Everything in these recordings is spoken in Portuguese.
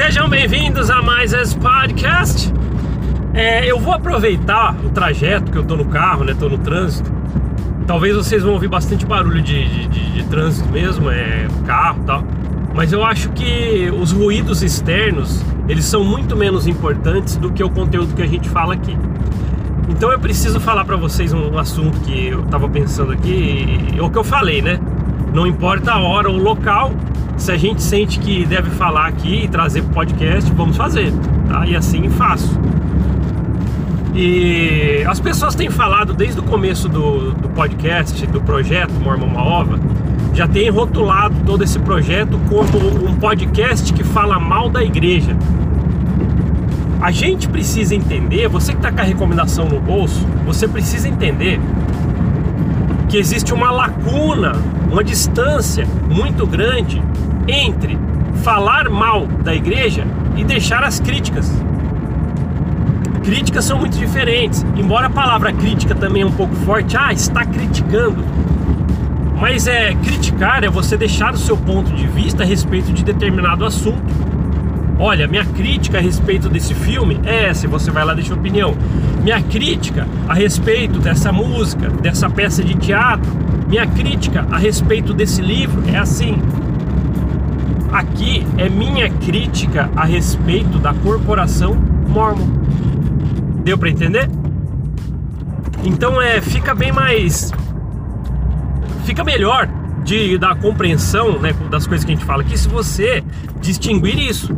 Sejam bem-vindos a mais esse podcast. É, eu vou aproveitar o trajeto que eu tô no carro, né? Tô no trânsito. Talvez vocês vão ouvir bastante barulho de, de, de, de trânsito mesmo, é carro tal. Mas eu acho que os ruídos externos eles são muito menos importantes do que o conteúdo que a gente fala aqui. Então eu preciso falar para vocês um assunto que eu tava pensando aqui, o que eu falei, né? Não importa a hora ou o local, se a gente sente que deve falar aqui e trazer pro podcast, vamos fazer, tá? E assim faço. E as pessoas têm falado desde o começo do, do podcast, do projeto Mormon Uma Ova, já têm rotulado todo esse projeto como um podcast que fala mal da igreja. A gente precisa entender, você que está com a recomendação no bolso, você precisa entender que existe uma lacuna, uma distância muito grande entre falar mal da igreja e deixar as críticas. Críticas são muito diferentes, embora a palavra crítica também é um pouco forte, ah, está criticando. Mas é criticar é você deixar o seu ponto de vista a respeito de determinado assunto Olha, minha crítica a respeito desse filme é essa, você vai lá deixa opinião. Minha crítica a respeito dessa música, dessa peça de teatro, minha crítica a respeito desse livro é assim. Aqui é minha crítica a respeito da corporação Mormon. Deu para entender? Então é, fica bem mais fica melhor de da compreensão, né, das coisas que a gente fala aqui se você distinguir isso.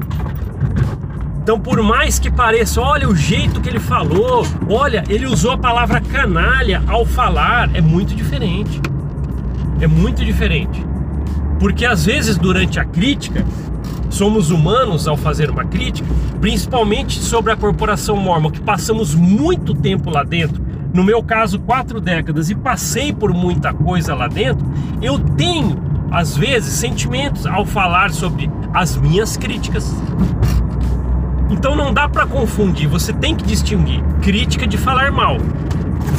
Então, por mais que pareça, olha o jeito que ele falou, olha, ele usou a palavra canalha ao falar, é muito diferente. É muito diferente. Porque às vezes durante a crítica, somos humanos ao fazer uma crítica, principalmente sobre a corporação mormon, que passamos muito tempo lá dentro, no meu caso, quatro décadas, e passei por muita coisa lá dentro, eu tenho, às vezes, sentimentos ao falar sobre as minhas críticas. Então não dá para confundir, você tem que distinguir crítica de falar mal.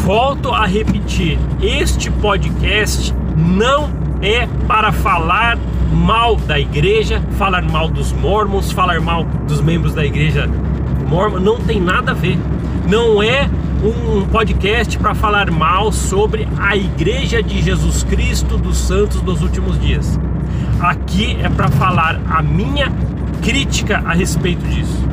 Volto a repetir, este podcast não é para falar mal da igreja, falar mal dos mormons, falar mal dos membros da igreja mormon, não tem nada a ver. Não é um podcast para falar mal sobre a igreja de Jesus Cristo dos santos dos últimos dias. Aqui é para falar a minha crítica a respeito disso.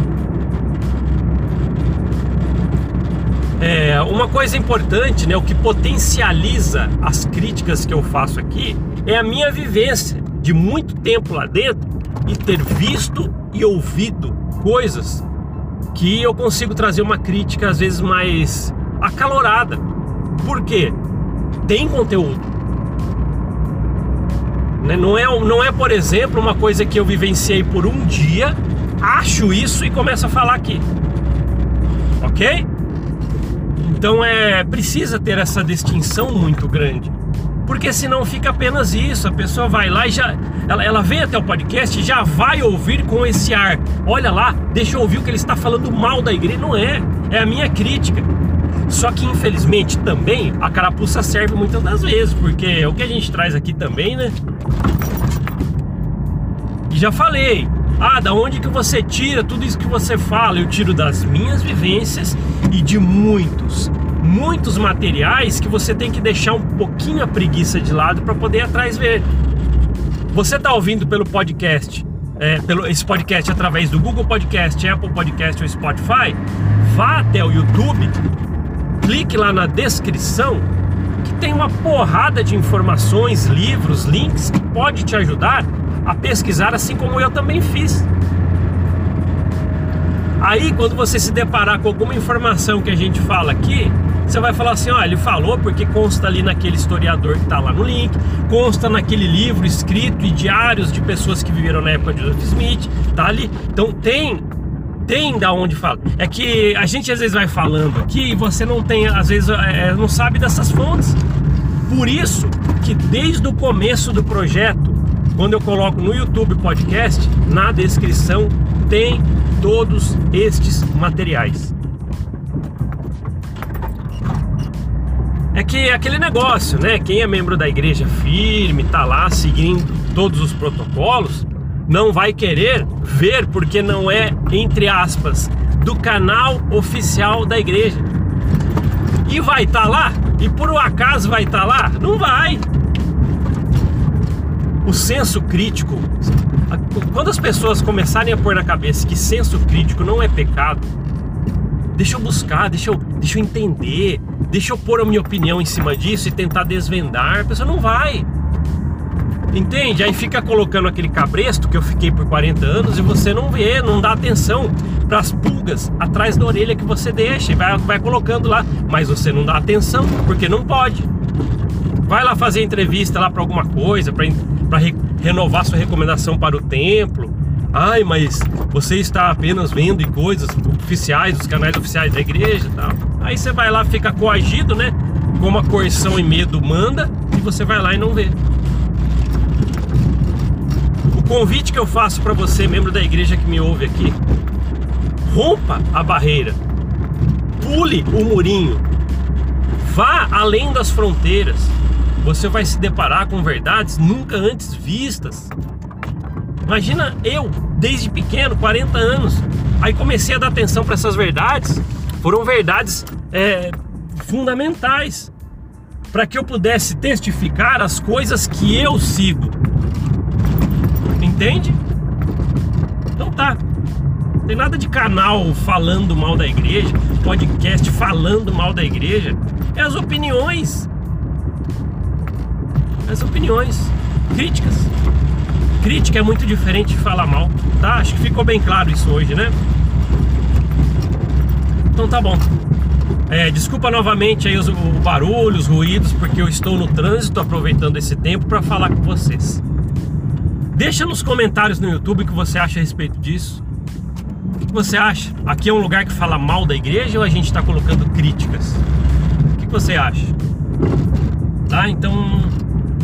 É, uma coisa importante, né, o que potencializa as críticas que eu faço aqui é a minha vivência de muito tempo lá dentro e ter visto e ouvido coisas que eu consigo trazer uma crítica às vezes mais acalorada. Por quê? Tem conteúdo. Né? Não, é, não é, por exemplo, uma coisa que eu vivenciei por um dia, acho isso e começo a falar aqui. Ok? Então é precisa ter essa distinção muito grande. Porque senão fica apenas isso, a pessoa vai lá e já ela, ela vem até o podcast e já vai ouvir com esse ar. Olha lá, deixa eu ouvir o que ele está falando mal da igreja. Não é, é a minha crítica. Só que infelizmente também a carapuça serve muitas das vezes, porque é o que a gente traz aqui também, né? E já falei, ah, da onde que você tira tudo isso que você fala? Eu tiro das minhas vivências e de muitos, muitos materiais que você tem que deixar um pouquinho a preguiça de lado para poder ir atrás ver. Você está ouvindo pelo podcast, é, pelo esse podcast através do Google Podcast, Apple Podcast ou Spotify? Vá até o YouTube, clique lá na descrição que tem uma porrada de informações, livros, links que pode te ajudar a pesquisar, assim como eu também fiz. Aí, quando você se deparar com alguma informação que a gente fala aqui, você vai falar assim: ó, ele falou porque consta ali naquele historiador que está lá no link, consta naquele livro escrito e diários de pessoas que viveram na época de Joseph Smith, tá ali. Então tem tem da onde fala. É que a gente às vezes vai falando aqui e você não tem, às vezes é, não sabe dessas fontes. Por isso que desde o começo do projeto quando eu coloco no YouTube podcast, na descrição tem todos estes materiais. É que é aquele negócio, né? Quem é membro da igreja firme, tá lá seguindo todos os protocolos, não vai querer ver porque não é, entre aspas, do canal oficial da igreja. E vai estar tá lá? E por um acaso vai estar tá lá? Não vai. O senso crítico, quando as pessoas começarem a pôr na cabeça que senso crítico não é pecado, deixa eu buscar, deixa eu, deixa eu entender, deixa eu pôr a minha opinião em cima disso e tentar desvendar, a pessoa não vai. Entende? Aí fica colocando aquele cabresto que eu fiquei por 40 anos e você não vê, não dá atenção para as pulgas atrás da orelha que você deixa e vai, vai colocando lá, mas você não dá atenção porque não pode. Vai lá fazer entrevista lá para alguma coisa, para re, renovar sua recomendação para o templo. Ai, mas você está apenas vendo em coisas oficiais, dos canais oficiais da igreja e tal. Aí você vai lá, fica coagido, né? Como a coerção e medo manda, e você vai lá e não vê. O convite que eu faço para você, membro da igreja que me ouve aqui, rompa a barreira, pule o murinho, vá além das fronteiras. Você vai se deparar com verdades nunca antes vistas. Imagina eu, desde pequeno, 40 anos, aí comecei a dar atenção para essas verdades. Foram verdades é, fundamentais para que eu pudesse testificar as coisas que eu sigo. Entende? Então tá. Não tem nada de canal falando mal da igreja, podcast falando mal da igreja. É as opiniões. As opiniões críticas. Crítica é muito diferente de falar mal, tá? Acho que ficou bem claro isso hoje, né? Então tá bom. É, desculpa novamente aí os, o barulho, os ruídos, porque eu estou no trânsito aproveitando esse tempo para falar com vocês. Deixa nos comentários no YouTube o que você acha a respeito disso. O que você acha? Aqui é um lugar que fala mal da igreja ou a gente está colocando críticas? O que você acha? Tá? Então,